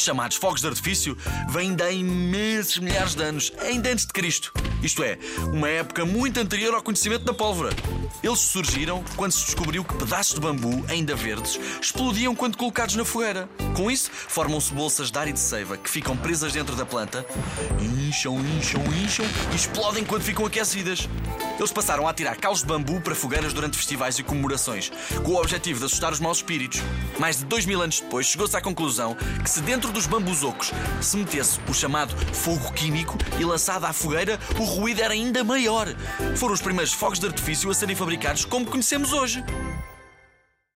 chamados fogos de artifício vêm de há imensos milhares de anos, ainda antes de Cristo. Isto é, uma época muito anterior ao conhecimento da pólvora. Eles surgiram quando se descobriu que pedaços de bambu, ainda verdes, explodiam quando colocados na fogueira. Com isso, formam-se bolsas de ar e de seiva que ficam presas dentro da planta, incham, incham, incham e explodem quando ficam aquecidas. Eles passaram a atirar caus de bambu para fogueiras durante festivais e comemorações, com o objetivo de assustar os maus espíritos. Mais de dois mil anos depois, chegou-se à conclusão que se dentro dos bambuzocos se metesse o chamado fogo químico e lançado à fogueira, o ruído era ainda maior. Foram os primeiros fogos de artifício a serem fabricados como conhecemos hoje.